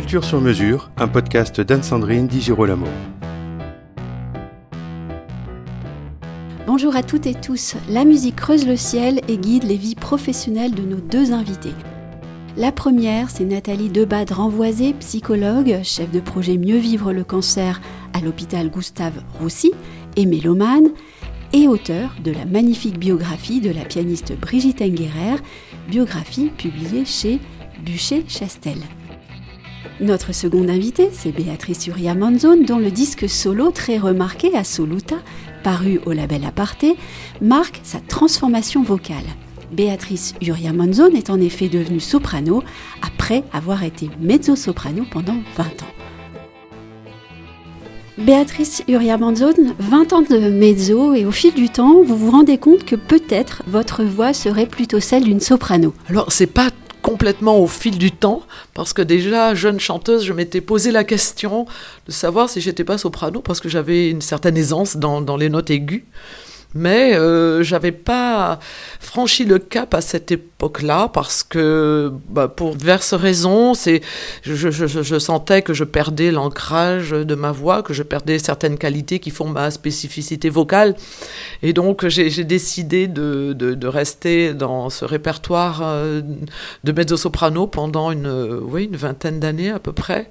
Culture sur mesure, un podcast d'Anne-Sandrine Di Girolamo. Bonjour à toutes et tous. La musique creuse le ciel et guide les vies professionnelles de nos deux invités. La première, c'est Nathalie Debade-Renvoisé, psychologue, chef de projet Mieux vivre le cancer à l'hôpital Gustave Roussy et mélomane, et auteur de la magnifique biographie de la pianiste Brigitte Enguerrer, biographie publiée chez Bûcher-Chastel. Notre seconde invitée, c'est Béatrice Uria Manzone, dont le disque solo très remarqué Assoluta, paru au label Aparté, marque sa transformation vocale. Béatrice Uria Manzone est en effet devenue soprano après avoir été mezzo-soprano pendant 20 ans. Béatrice Uria Manzone, 20 ans de mezzo et au fil du temps, vous vous rendez compte que peut-être votre voix serait plutôt celle d'une soprano. Alors, c'est pas complètement au fil du temps, parce que déjà, jeune chanteuse, je m'étais posé la question de savoir si j'étais pas soprano, parce que j'avais une certaine aisance dans, dans les notes aiguës mais euh, j'avais pas franchi le cap à cette époque-là parce que bah, pour diverses raisons, je, sentais que je perdais l'ancrage de ma voix, que je perdais certaines qualités qui font ma spécificité vocale, et donc j'ai décidé de, rester dans ce répertoire euh, de mezzo-soprano pendant une oui une vingtaine d'années à peu près,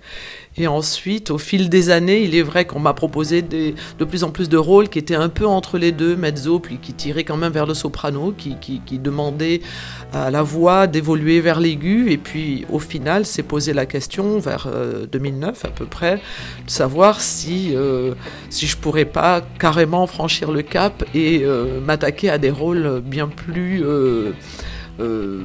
et ensuite, au fil des années, il est vrai qu'on m'a proposé des, de plus en plus de rôles qui étaient un peu entre les deux, puis qui tiraient quand même vers le soprano, qui, demandaient à la voix d'évoluer vers l'aigu. Et puis, au final, s'est posé la question, vers 2009 euh, à peu près, de savoir si, euh, si je pourrais pas carrément franchir le cap et euh, m'attaquer à des rôles bien plus euh,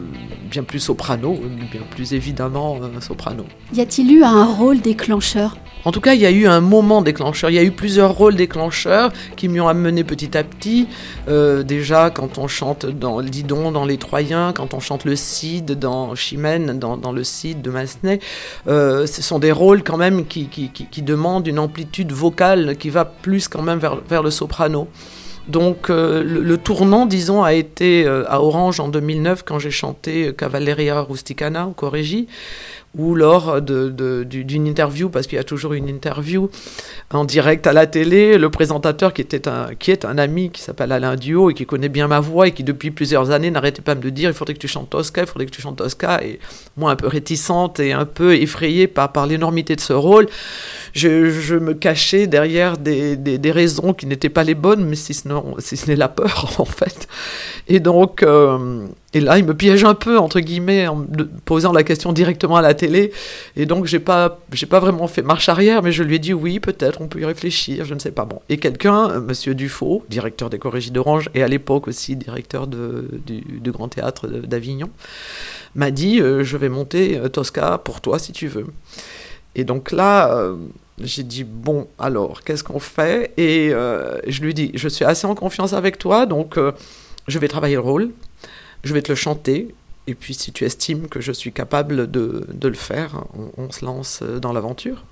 bien plus soprano, bien plus évidemment euh, soprano. Y a-t-il eu un rôle déclencheur? En tout cas, il y a eu un moment déclencheur. Il y a eu plusieurs rôles déclencheurs qui m'y ont amené petit à petit. Euh, déjà, quand on chante dans le Didon, dans Les Troyens, quand on chante le Cid dans Chimène, dans, dans le Cid de Massenet, euh, ce sont des rôles quand même qui, qui, qui, qui, demandent une amplitude vocale qui va plus quand même vers, vers le soprano. Donc euh, le, tournant, disons, a été euh, à Orange en 2009 quand j'ai chanté Cavalleria Rusticana au Corrigi ou lors d'une interview, parce qu'il y a toujours une interview en direct à la télé, le présentateur qui, était un, qui est un ami qui s'appelle Alain Duo et qui connaît bien ma voix et qui depuis plusieurs années n'arrêtait pas de me dire il faudrait que tu chantes Tosca, il faudrait que tu chantes Tosca, et moi un peu réticente et un peu effrayée par, par l'énormité de ce rôle, je, me cachais derrière des, des, raisons qui n'étaient pas les bonnes, mais si ce, si ce n'est la peur en fait. Et donc... Euh, et là, il me piège un peu, entre guillemets, en posant la question directement à la télé. Et donc, j'ai pas, pas vraiment fait marche arrière, mais je lui ai dit oui, peut-être, on peut y réfléchir, je ne sais pas. Bon. Et quelqu'un, euh, monsieur Dufaux, directeur des Corrigis d'Orange, et à l'époque aussi directeur du, Grand Théâtre d'Avignon, m'a dit euh, Je vais monter euh, Tosca pour toi si tu veux. Et donc là, j'ai dit bon, alors, qu'est-ce qu'on fait? Et je lui dis Je suis assez en confiance avec toi, donc je vais travailler le rôle je vais te le chanter. Et puis si tu estimes que je suis capable de, de le faire, on, se lance dans l'aventure.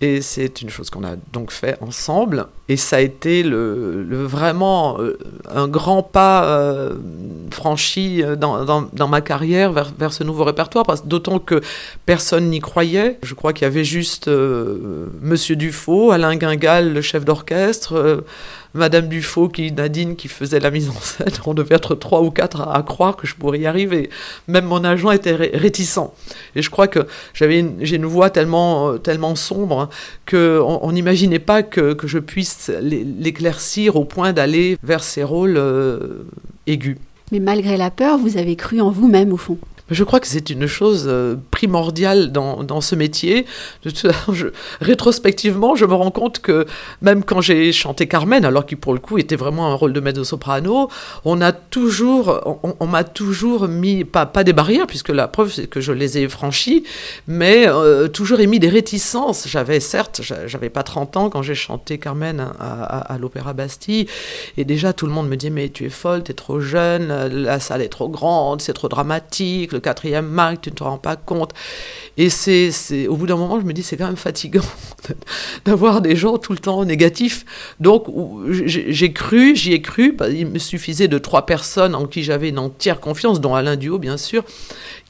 Et c'est une chose qu'on a donc fait ensemble. Et ça a été le, vraiment euh, un grand pas euh, franchi dans, dans, ma carrière vers, vers ce nouveau répertoire. D'autant que personne n'y croyait. Je crois qu'il y avait juste euh, Monsieur Dufaux, Alain Guingal, le chef d'orchestre. Madame Dufaux, qui, Nadine, qui faisait la mise en scène. On devait être trois ou quatre à, croire que je pourrais y arriver. Même mon agent était réticent. Et je crois que j'avais j'ai une voix tellement, euh, tellement sombre hein, qu'on n'imaginait pas que, que, je puisse l'éclaircir au point d'aller vers ces rôles euh, aigus. Mais malgré la peur, vous avez cru en vous-même au fond. Je crois que c'est une chose euh, primordiale dans, dans ce métier. Je, rétrospectivement, je me rends compte que même quand j'ai chanté Carmen, alors qu'il pour le coup était vraiment un rôle de mezzo-soprano, on a toujours, on, m'a toujours mis, pas, pas des barrières, puisque la preuve c'est que je les ai franchies, mais euh, toujours émis des réticences. J'avais certes, j'avais pas 30 ans quand j'ai chanté Carmen à, à, l'Opéra Bastille, et déjà tout le monde me dit mais tu es folle, tu es trop jeune, la salle est trop grande, c'est trop dramatique le quatrième marque, tu ne te rends pas compte. Et c'est, au bout d'un moment, je me dis, c'est quand même fatigant d'avoir des gens tout le temps négatifs. Donc, j'ai cru, j'y ai cru, bah, il me suffisait de trois personnes en qui j'avais une entière confiance, dont Alain Duo, bien sûr,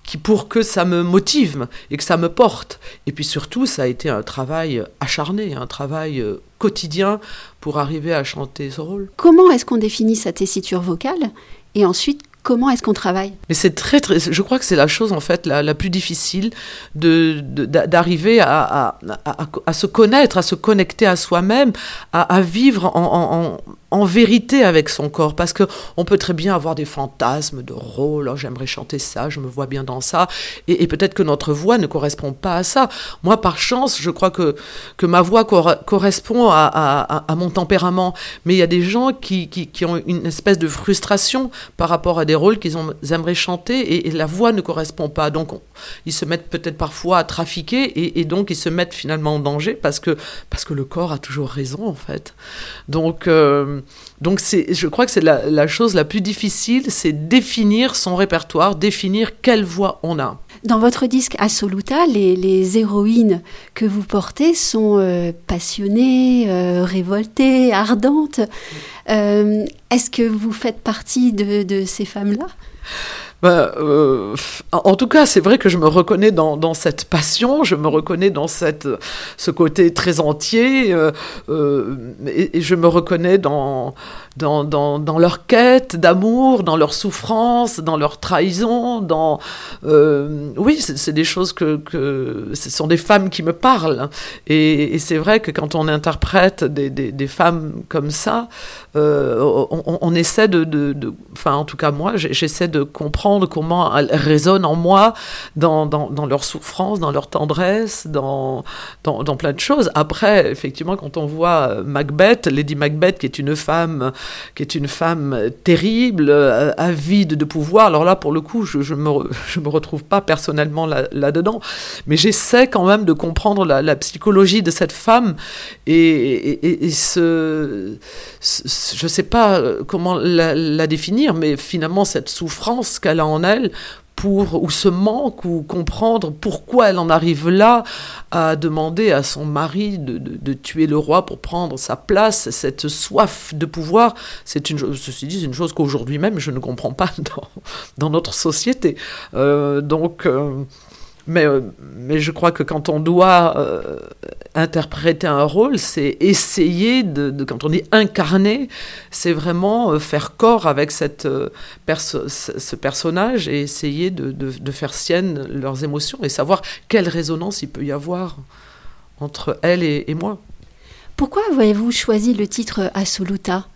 qui, pour que ça me motive et que ça me porte. Et puis surtout, ça a été un travail acharné, un travail euh, quotidien pour arriver à chanter ce rôle. Comment est-ce qu'on définit sa tessiture vocale? Et ensuite, Comment est-ce qu'on travaille? Mais c'est très, très, je crois que c'est la chose en fait la, plus difficile de, d'arriver à, à, à, se connaître, à se connecter à soi-même, à, vivre en, en vérité avec son corps, parce que on peut très bien avoir des fantasmes de rôle, oh, j'aimerais chanter ça, je me vois bien dans ça, et, peut-être que notre voix ne correspond pas à ça. Moi, par chance, je crois que, que ma voix correspond à, mon tempérament, mais il y a des gens qui, qui, ont une espèce de frustration par rapport à des rôles qu'ils aimeraient chanter, et, la voix ne correspond pas, donc ils se mettent peut-être parfois à trafiquer, et, donc ils se mettent finalement en danger, parce que, parce que le corps a toujours raison, en fait. Donc... Euh, donc je crois que c'est la, chose la plus difficile, c'est définir son répertoire, définir quelle voix on a. Dans votre disque Assoluta, les, héroïnes que vous portez sont euh, passionnées, euh, révoltées, ardentes. Euh, est-ce que vous faites partie de ces femmes-là? Bah, euh, en tout cas, c'est vrai que je me reconnais dans, cette passion, je me reconnais dans cette, ce côté très entier, euh, euh, et, je me reconnais dans, dans, dans, dans leur quête d'amour, dans leur souffrance, dans leur trahison, dans... oui, c'est des choses que. Ce sont des femmes qui me parlent. Et, c'est vrai que quand on interprète des, femmes comme ça, on, on, essaie de. Enfin, en tout cas, moi, j'essaie de comprendre comment elles résonnent en moi dans, dans, leur souffrance, dans leur tendresse, dans, dans, plein de choses. Après, effectivement, quand on voit Macbeth, Lady Macbeth, qui est une femme, qui est une femme terrible, euh, avide de pouvoir, alors là, pour le coup, je, je me, je me retrouve pas personnellement là-dedans, mais j'essaie quand même de comprendre la, psychologie de cette femme et, ce, je sais pas comment la, la définir, mais finalement, cette souffrance qu'elle a en elle ou ce manque ou comprendre pourquoi elle en arrive là à demander à son mari de, tuer le roi pour prendre sa place cette soif de pouvoir. C'est une ceci dit c'est une chose qu'aujourd'hui même je ne comprends pas dans, dans notre société. Euh, donc euh, mais, euh, mais je crois que quand on doit euh, interpréter un rôle, c'est essayer de, quand on dit incarner, c'est vraiment euh, faire corps avec cette, ce personnage et essayer de, de, faire sienne leurs émotions et savoir quelle résonance il peut y avoir entre elle et, et moi. Pourquoi avez-vous choisi le titre Assoluta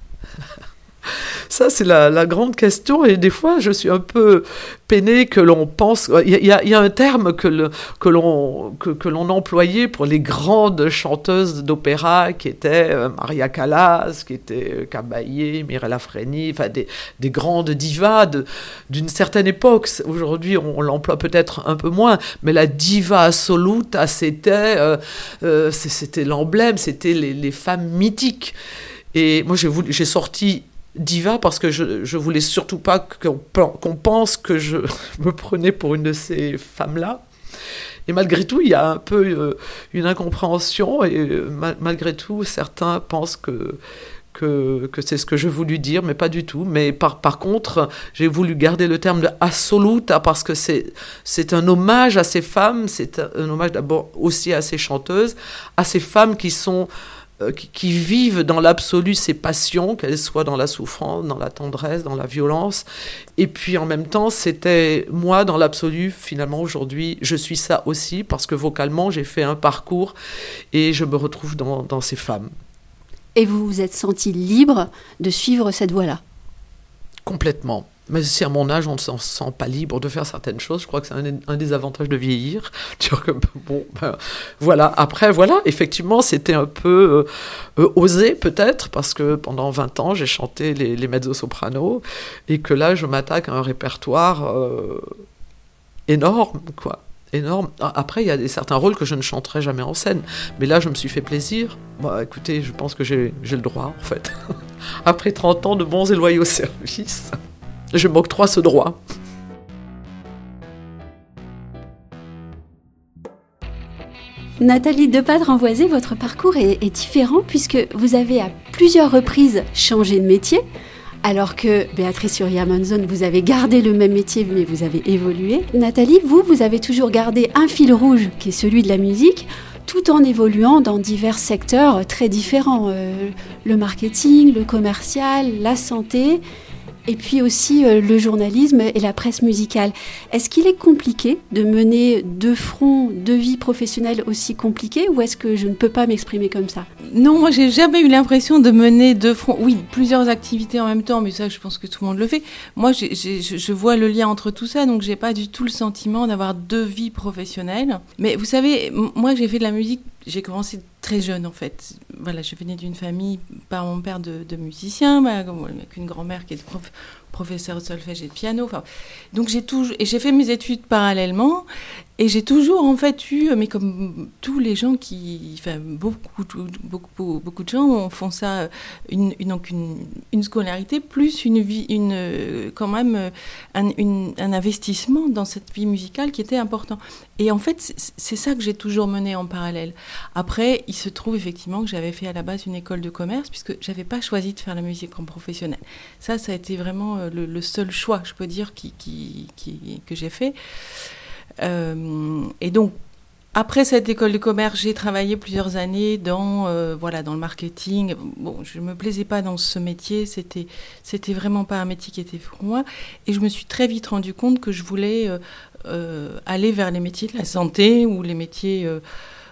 ça, c'est la, grande question. Et des fois, je suis un peu peiné que l'on pense. Il y, a, un terme que, l'on que, que employait pour les grandes chanteuses d'opéra qui étaient euh, Maria Callas, qui était euh, Caballé, Mirella Freni, enfin des, des grandes divas d'une certaine époque. Aujourd'hui, on, l'emploie peut-être un peu moins, mais la diva assoluta, c'était euh, c'était l'emblème, c'était les femmes mythiques. Et moi, j'ai sorti diva parce que je, je voulais surtout pas qu'on pense que je me prenais pour une de ces femmes-là. Et malgré tout, il y a un peu euh, une incompréhension et euh, malgré tout, certains pensent que, que, que c'est ce que je voulais dire, mais pas du tout. Mais par, par contre, j'ai voulu garder le terme de assoluta parce que c'est un hommage à ces femmes, c'est un hommage d'abord aussi à ces chanteuses, à ces femmes qui sont euh, qui, vivent dans l'absolu ces passions, qu'elles soient dans la souffrance, dans la tendresse, dans la violence. Et puis en même temps, c'était moi dans l'absolu, finalement aujourd'hui, je suis ça aussi, parce que vocalement, j'ai fait un parcours et je me retrouve dans, dans ces femmes. Et vous vous êtes senti libre de suivre cette voie-là? Complètement. Mais si à mon âge, on ne se sent pas libre de faire certaines choses, je crois que c'est un, des avantages de vieillir. bon, ben, voilà. Après, voilà, effectivement, c'était un peu euh, euh, osé, peut-être, parce que pendant 20 ans, j'ai chanté les, les mezzo-soprano, et que là, je m'attaque à un répertoire euh, énorme, quoi. Énorme. Après, il y a des, certains rôles que je ne chanterai jamais en scène. Mais là, je me suis fait plaisir. Bah, écoutez, je pense que j'ai le droit, en fait. Après 30 ans de bons et loyaux services. Je m'octroie ce droit. Nathalie Depadre-Envoisé, votre parcours est, différent puisque vous avez à plusieurs reprises changé de métier. alors que Béatrice Surya-Monzon, vous avez gardé le même métier, mais vous avez évolué. Nathalie, vous, vous avez toujours gardé un fil rouge, qui est celui de la musique, tout en évoluant dans divers secteurs très différents. Euh, le marketing, le commercial, la santé et puis aussi euh, le journalisme et la presse musicale. Est-ce qu'il est compliqué de mener deux fronts, deux vies professionnelles aussi compliquées ou est-ce que je ne peux pas m'exprimer comme ça? Non, moi j'ai jamais eu l'impression de mener deux fronts, oui, plusieurs activités en même temps, mais ça je pense que tout le monde le fait. Moi je vois le lien entre tout ça, donc j'ai pas du tout le sentiment d'avoir deux vies professionnelles. Mais vous savez, moi j'ai fait de la musique j'ai commencé très jeune en fait. Voilà, je venais d'une famille par mon père de, de musicien, avec une grand-mère qui est prof, professeur de solfège et de piano. Donc j'ai toujours et j'ai fait mes études parallèlement et j'ai toujours en fait eu, mais comme tous les gens qui, enfin beaucoup, beaucoup, beaucoup de gens font ça, une, une donc une, une, scolarité plus une vie, une quand même un, un, investissement dans cette vie musicale qui était important. Et en fait, c'est ça que j'ai toujours mené en parallèle. Après, il se trouve effectivement que j'avais fait à la base une école de commerce puisque j'avais pas choisi de faire la musique en professionnel. Ça, ça a été vraiment le, seul choix, je peux dire, qui, qui, que j'ai fait. Euh, et donc, après cette école de commerce, j'ai travaillé plusieurs années dans, euh, voilà, dans le marketing. Bon, je ne me plaisais pas dans ce métier, c'était, c'était vraiment pas un métier qui était pour moi. Et je me suis très vite rendu compte que je voulais euh, aller vers les métiers de la santé ou les métiers.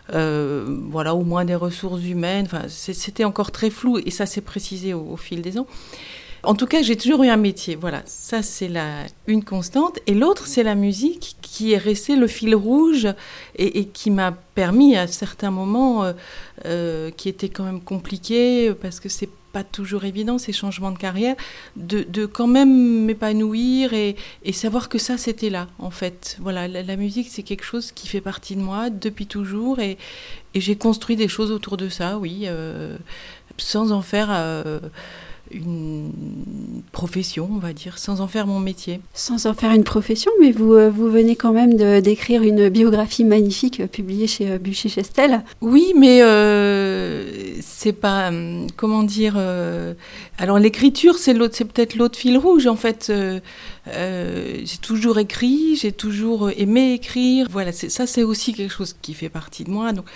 voilà, au moins des ressources humaines. Enfin, c'était encore très flou et ça s'est précisé au, fil des ans. En tout cas, j'ai toujours eu un métier. Voilà, ça c'est la une constante. Et l'autre, c'est la musique qui est resté le fil rouge et, qui m'a permis à certains moments, euh, euh, qui étaient quand même compliqués parce que c'est pas toujours évident ces changements de carrière, de, quand même m'épanouir et, savoir que ça c'était là en fait. Voilà, la, musique c'est quelque chose qui fait partie de moi depuis toujours et, j'ai construit des choses autour de ça, oui, euh, sans en faire une profession, on va dire, sans en faire mon métier. Sans en faire une profession, mais vous, euh, vous venez quand même d'écrire une biographie magnifique euh, publiée chez euh, Bûcher-Chestel. Oui, mais c'est pas, comment dire, alors l'écriture, c'est peut-être l'autre fil rouge, en fait. j'ai toujours écrit, j'ai toujours aimé écrire. Voilà, ça c'est aussi quelque chose qui fait partie de moi. Donc,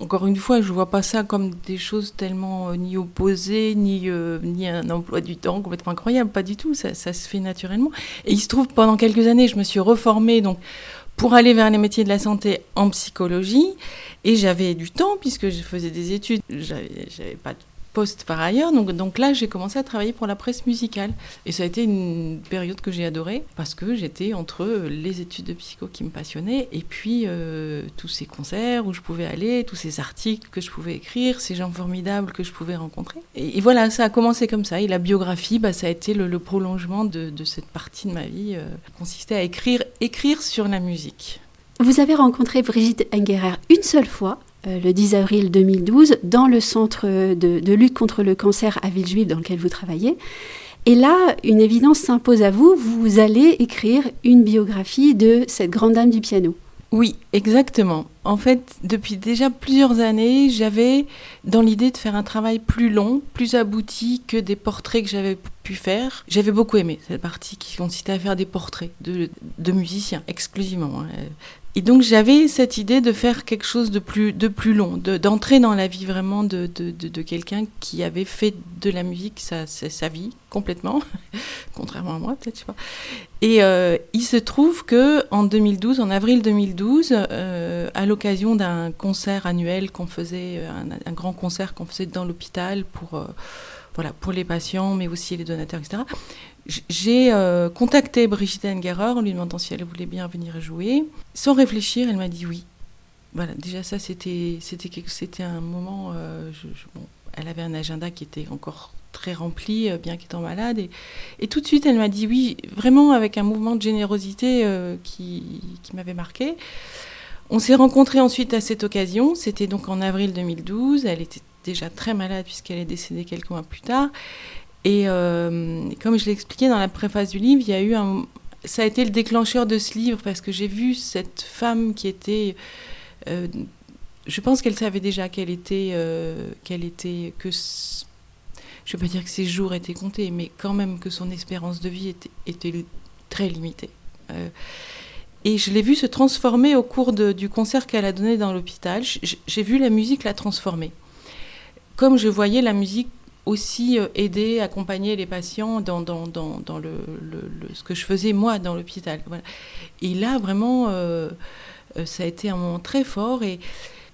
encore une fois, je vois pas ça comme des choses tellement euh, ni opposées, ni, euh, ni un emploi du temps complètement incroyable, pas du tout, ça, se fait naturellement. Et il se trouve, pendant quelques années, je me suis reformée donc, pour aller vers les métiers de la santé en psychologie, et j'avais du temps, puisque je faisais des études, j'avais pas de poste par ailleurs. Donc, donc là, j'ai commencé à travailler pour la presse musicale. Et ça a été une période que j'ai adorée parce que j'étais entre les études de psycho qui me passionnaient et puis euh, tous ces concerts où je pouvais aller, tous ces articles que je pouvais écrire, ces gens formidables que je pouvais rencontrer. Et, voilà, ça a commencé comme ça. Et la biographie, bah, ça a été le, prolongement de, cette partie de ma vie, euh, consistait à écrire, écrire sur la musique. Vous avez rencontré Brigitte Engerer une seule fois le 10 avril 2012 dans le centre de, lutte contre le cancer à Villejuif dans lequel vous travaillez. Et là, une évidence s'impose à vous, vous allez écrire une biographie de cette grande dame du piano. Oui, exactement. En fait, depuis déjà plusieurs années, j'avais dans l'idée de faire un travail plus long, plus abouti que des portraits que j'avais pu faire. J'avais beaucoup aimé cette partie qui consistait à faire des portraits de, musiciens exclusivement. Et donc j'avais cette idée de faire quelque chose de plus, de plus long, d'entrer dans la vie vraiment de, de, de, quelqu'un qui avait fait de la musique sa, sa, vie complètement, contrairement à moi peut-être, je sais pas. Et euh, il se trouve que en 2012, en avril 2012, euh, à l'occasion d'un concert annuel qu'on faisait, un, un, grand concert qu'on faisait dans l'hôpital pour, euh, voilà, pour les patients, mais aussi les donateurs, etc j'ai euh, contacté Brigitte Engerer en lui demandant si elle voulait bien venir jouer. Sans réfléchir, elle m'a dit oui. Voilà, déjà ça, c'était un moment. Euh, bon, elle avait un agenda qui était encore très rempli, euh, bien qu'étant malade, et, tout de suite, elle m'a dit oui, vraiment avec un mouvement de générosité qui, qui m'avait marqué. On s'est rencontrés ensuite à cette occasion. C'était donc en avril 2012. Elle était déjà très malade puisqu'elle est décédée quelques mois plus tard. Et euh, comme je l'ai expliqué dans la préface du livre, il y a eu un, ça a été le déclencheur de ce livre parce que j'ai vu cette femme qui était, euh, je pense qu'elle savait déjà qu'elle était, euh, qu'elle était que je ne veux pas dire que ses jours étaient comptés, mais quand même que son espérance de vie était, très limitée. Et je l'ai vu se transformer au cours du concert qu'elle a donné dans l'hôpital. J'ai vu la musique la transformer. Comme je voyais la musique aussi euh, aider, accompagner les patients dans, dans, dans, dans le, le, ce que je faisais moi dans l'hôpital. Voilà. Et là, vraiment, euh, euh, ça a été un moment très fort. Et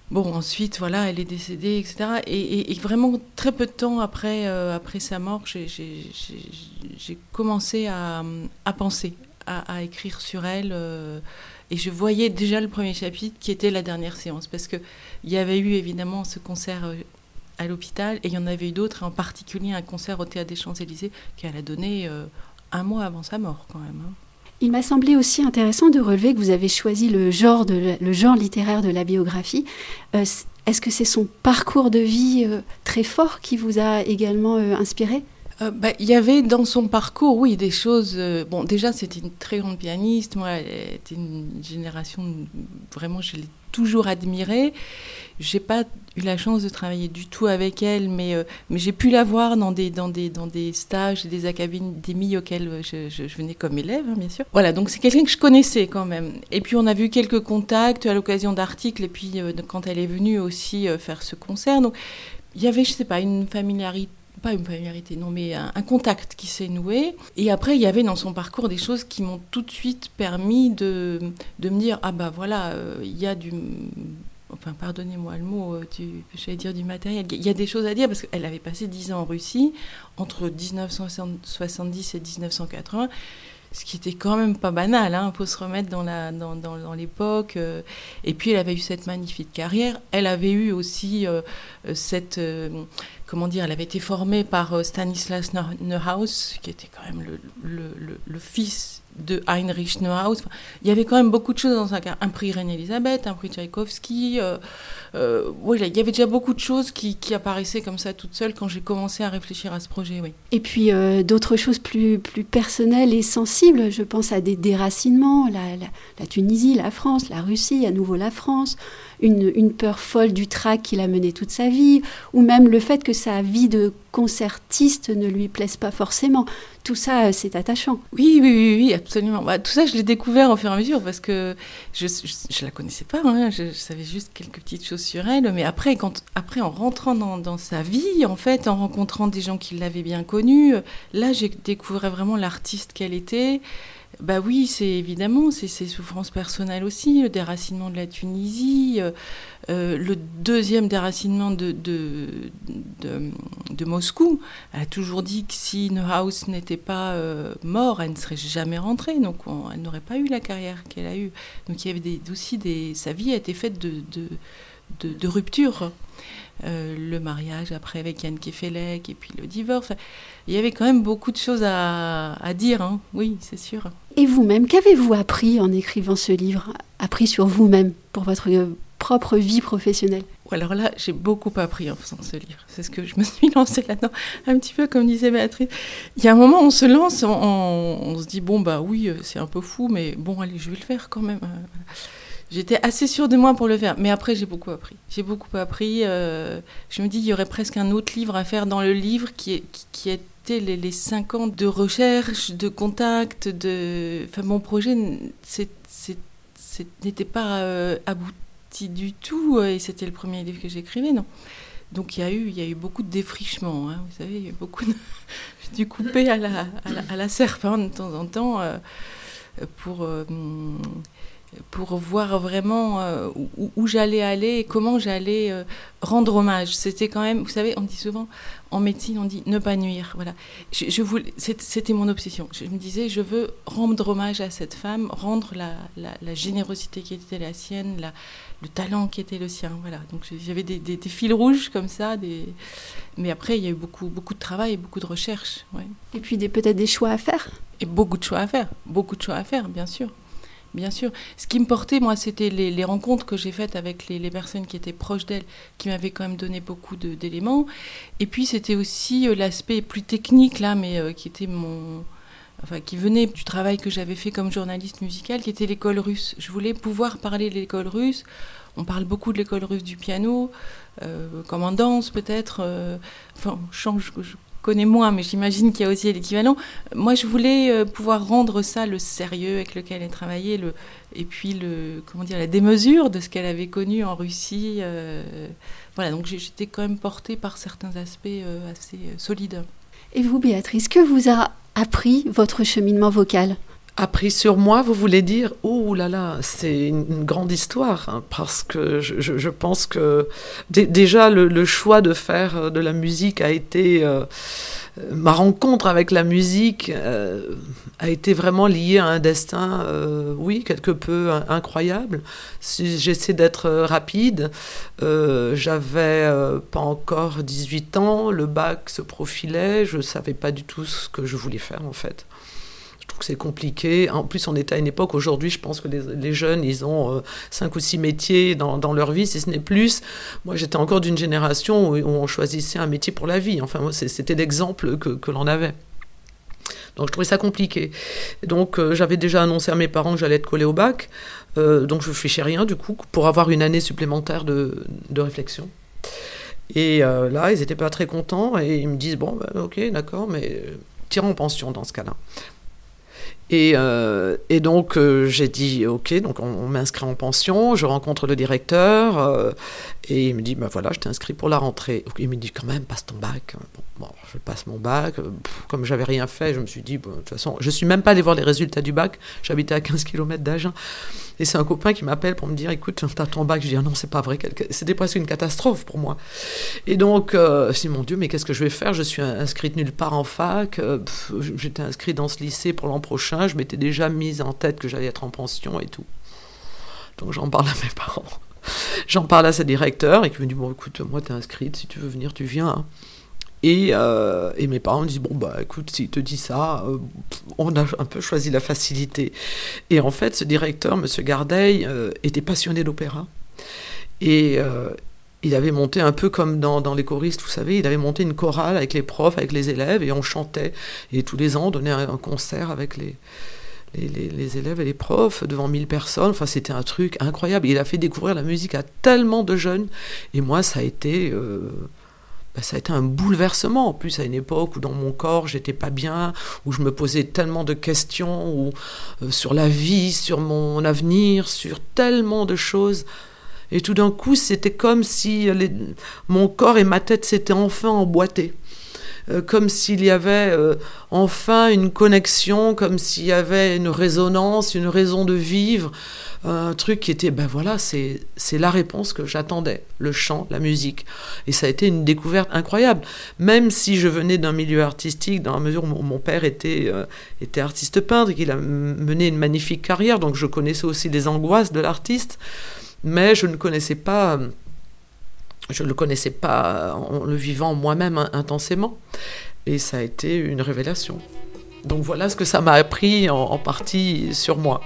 bon, ensuite, voilà, elle est décédée, etc. Et, vraiment, très peu de temps après, après sa mort, j'ai commencé à, à penser, à, écrire sur elle. Et je voyais déjà le premier chapitre qui était la dernière séance. Parce qu'il y avait eu évidemment ce concert à l'hôpital et il y en avait eu d'autres, en particulier un concert au Théâtre des Champs-Élysées qu'elle a donné euh, un mois avant sa mort quand même. Hein. Il m'a semblé aussi intéressant de relever que vous avez choisi le genre, de, le genre littéraire de la biographie. Euh, Est-ce que c'est son parcours de vie euh, très fort qui vous a également euh, inspiré? Bah, il y avait dans son parcours, oui, des choses. Bon, déjà, c'était une très grande pianiste. Moi, elle était une génération vraiment, je l'ai toujours admirée. J'ai pas eu la chance de travailler du tout avec elle, mais, euh, mais j'ai pu la voir dans des, dans des, dans des stages des académies auxquelles je, je, je venais comme élève, hein, bien sûr. Voilà, donc c'est quelqu'un que je connaissais quand même. Et puis on a vu quelques contacts à l'occasion d'articles, et puis euh, quand elle est venue aussi euh, faire ce concert. Donc il y avait, je sais pas, une familiarité pas une familiarité, non, mais un, un contact qui s'est noué. Et après, il y avait dans son parcours des choses qui m'ont tout de suite permis de, de me dire ah bah voilà, il y a du enfin pardonnez-moi le mot, du, j'allais dire du matériel, il y a des choses à dire parce qu'elle avait passé 10 ans en Russie, entre 1970 et 1980, ce qui était quand même pas banal, il hein, faut se remettre dans, la, dans, dans, l'époque. Euh, et puis elle avait eu cette magnifique carrière, elle avait eu aussi euh, cette... Euh, comment dire, elle avait été formée par euh, Stanislas Neuhaus, qui était quand même le, le, le fils de Heinrich Neuhaus. Il y avait quand même beaucoup de choses dans sa carrière. Un prix Reine-Elisabeth, un prix Tchaïkovski. Euh, euh, il y avait déjà beaucoup de choses qui, qui, apparaissaient comme ça toutes seules quand j'ai commencé à réfléchir à ce projet. Oui. Et puis euh, d'autres choses plus, plus personnelles et sensibles. Je pense à des déracinements, la Tunisie, la France, la Russie, à nouveau la France. Une, une, peur folle du trac qu'il a mené toute sa vie, ou même le fait que sa vie de concertiste ne lui plaise pas forcément. Tout ça, c'est attachant. Oui, oui, oui, oui absolument. Bah, tout ça, je l'ai découvert au fur et à mesure parce que je ne la connaissais pas. Hein, je, savais juste quelques petites choses sur elle. Mais après, quand, après en rentrant dans, sa vie, en fait, en rencontrant des gens qui l'avaient bien connue, là, j'ai découvert vraiment l'artiste qu'elle était. Bah oui, c'est évidemment, c'est ses souffrances personnelles aussi, le déracinement de la Tunisie, euh, euh, le deuxième déracinement de, de, de, Moscou. Elle a toujours dit que si Neuhaus n'était pas euh, mort, elle ne serait jamais rentrée, donc on, elle n'aurait pas eu la carrière qu'elle a eue. Donc il y avait des, aussi des... Sa vie a été faite de, de, de ruptures. Euh, le mariage après avec Yann Kefelec et puis le divorce. Il y avait quand même beaucoup de choses à, à dire, hein. oui, c'est sûr. Et vous-même, qu'avez-vous appris en écrivant ce livre Appris sur vous-même pour votre propre vie professionnelle? Alors là, j'ai beaucoup appris en faisant ce livre. C'est ce que je me suis lancée là-dedans, un petit peu comme disait Béatrice. Il y a un moment, on se lance, on, on, on se dit, bon, bah oui, c'est un peu fou, mais bon, allez, je vais le faire quand même. J'étais assez sûre de moi pour le faire, mais après j'ai beaucoup appris. J'ai beaucoup appris. Euh, je me dis il y aurait presque un autre livre à faire dans le livre qui, était les, les cinq ans de recherche, de contact, de. Enfin, mon projet n'était pas euh, abouti du tout, et c'était le premier livre que j'écrivais, non. Donc il y a eu, il y a eu beaucoup de défrichement. Hein, vous savez, il y a eu beaucoup de. J'ai dû couper à la, à de temps en temps euh, pour. Pour voir vraiment euh, où, où j'allais aller et comment j'allais euh, rendre hommage. C'était quand même, vous savez, on dit souvent en médecine, on dit ne pas nuire. Voilà. Je, je voulais, c'était mon obsession. Je me disais, je veux rendre hommage à cette femme, rendre la, la, la générosité qui était la sienne, la, le talent qui était le sien. Voilà. Donc j'avais des, des, des, fils rouges comme ça. Des... Mais après, il y a eu beaucoup, beaucoup de travail beaucoup de recherche. Ouais. Et puis peut-être des choix à faire. Et beaucoup de choix à faire. Beaucoup de choix à faire, bien sûr. Bien sûr. Ce qui me portait, moi, c'était les, rencontres que j'ai faites avec les, personnes qui étaient proches d'elle, qui m'avaient quand même donné beaucoup d'éléments. Et puis, c'était aussi euh, l'aspect plus technique, là, mais euh, qui était mon. Enfin, qui venait du travail que j'avais fait comme journaliste musical, qui était l'école russe. Je voulais pouvoir parler de l'école russe. On parle beaucoup de l'école russe du piano, euh, comme en danse peut-être. Enfin, change, connais moins, mais j'imagine qu'il y a aussi l'équivalent. Moi, je voulais euh, pouvoir rendre ça le sérieux avec lequel elle travaillait, le, et puis le, comment dire, la démesure de ce qu'elle avait connu en Russie. Euh, voilà, donc j'étais quand même portée par certains aspects euh, assez solides. Et vous, Béatrice, que vous a appris votre cheminement vocal? Appris sur moi, vous voulez dire Oh là là, c'est une, grande histoire, hein, parce que je, pense que déjà le, choix de faire de la musique a été. Euh, ma rencontre avec la musique euh, a été vraiment liée à un destin, euh, oui, quelque peu incroyable. Si j'essaie d'être rapide, j'avais pas encore 18 ans, le bac se profilait, je savais pas du tout ce que je voulais faire en fait c'est compliqué. En plus, on est à une époque, aujourd'hui, je pense que les, jeunes, ils ont euh, cinq ou six métiers dans, leur vie, si ce n'est plus. Moi, j'étais encore d'une génération où, on choisissait un métier pour la vie. Enfin, c'était l'exemple que, l'on avait. Donc je trouvais ça compliqué. Donc euh, j'avais déjà annoncé à mes parents que j'allais être collé au bac. Euh, donc je ne réfléchis rien du coup pour avoir une année supplémentaire de, réflexion. Et là, ils n'étaient pas très contents et ils me disent, bon, ben, ok, d'accord, mais tirons en pension dans ce cas-là. Et, euh, et donc euh, j'ai dit ok, donc on, m'inscrit en pension, je rencontre le directeur euh, et il me dit ben voilà, je t'inscris pour la rentrée. Il me dit quand même passe ton bac. Bon, je passe mon bac. comme j'avais rien fait, je me suis dit bon, de toute façon, je suis même pas allé voir les résultats du bac. J'habitais à 15 km d'Agen et c'est un copain qui m'appelle pour me dire écoute, t'as ton bac. Je dis ah non, c'est pas vrai. C'était presque une catastrophe pour moi. Et donc dis mon Dieu, mais qu'est-ce que je vais faire? Je suis inscrite nulle part en fac. J'étais inscrite dans ce lycée pour l'an prochain je m'étais déjà mise en tête que j'allais être en pension et tout. Donc j'en parle à mes parents. J'en parle à sa directeur et qui me dit Bon, écoute, moi, t'es inscrite, si tu veux venir, tu viens. Et, euh, et, mes parents me disent Bon, bah écoute, s'il te dit ça, euh, on a un peu choisi la facilité. Et en fait, ce directeur, M. Gardeil, euh, était passionné d'opéra. Et il avait monté un peu comme dans, les choristes, vous savez, il avait monté une chorale avec les profs, avec les élèves, et on chantait. Et tous les ans, on donnait un, concert avec les, les, les, élèves et les profs devant 1000 personnes. Enfin, c'était un truc incroyable. Il a fait découvrir la musique à tellement de jeunes. Et moi, ça a été. Euh, bah, ça a été un bouleversement, en plus à une époque où dans mon corps j'étais pas bien, où je me posais tellement de questions où, euh, sur la vie, sur mon avenir, sur tellement de choses. Et tout d'un coup, c'était comme si mon corps et ma tête s'étaient enfin emboîtés. Euh, comme s'il y avait euh, enfin une connexion, comme s'il y avait une résonance, une raison de vivre, un truc qui était, ben voilà, c'est la réponse que j'attendais, le chant, la musique. Et ça a été une découverte incroyable. Même si je venais d'un milieu artistique, dans la mesure où mon père était, euh, était artiste peintre, qu'il a mené une magnifique carrière, donc je connaissais aussi les angoisses de l'artiste mais je ne connaissais pas, je le connaissais pas en le vivant moi-même intensément. Et ça a été une révélation. Donc voilà ce que ça m'a appris en, partie sur moi.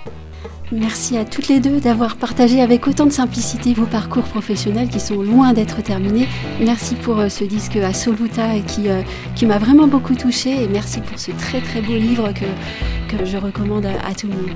Merci à toutes les deux d'avoir partagé avec autant de simplicité vos parcours professionnels qui sont loin d'être terminés. Merci pour euh, ce disque Assoluta qui, euh, qui m'a vraiment beaucoup touché et merci pour ce très très beau livre que, que je recommande à tout le monde.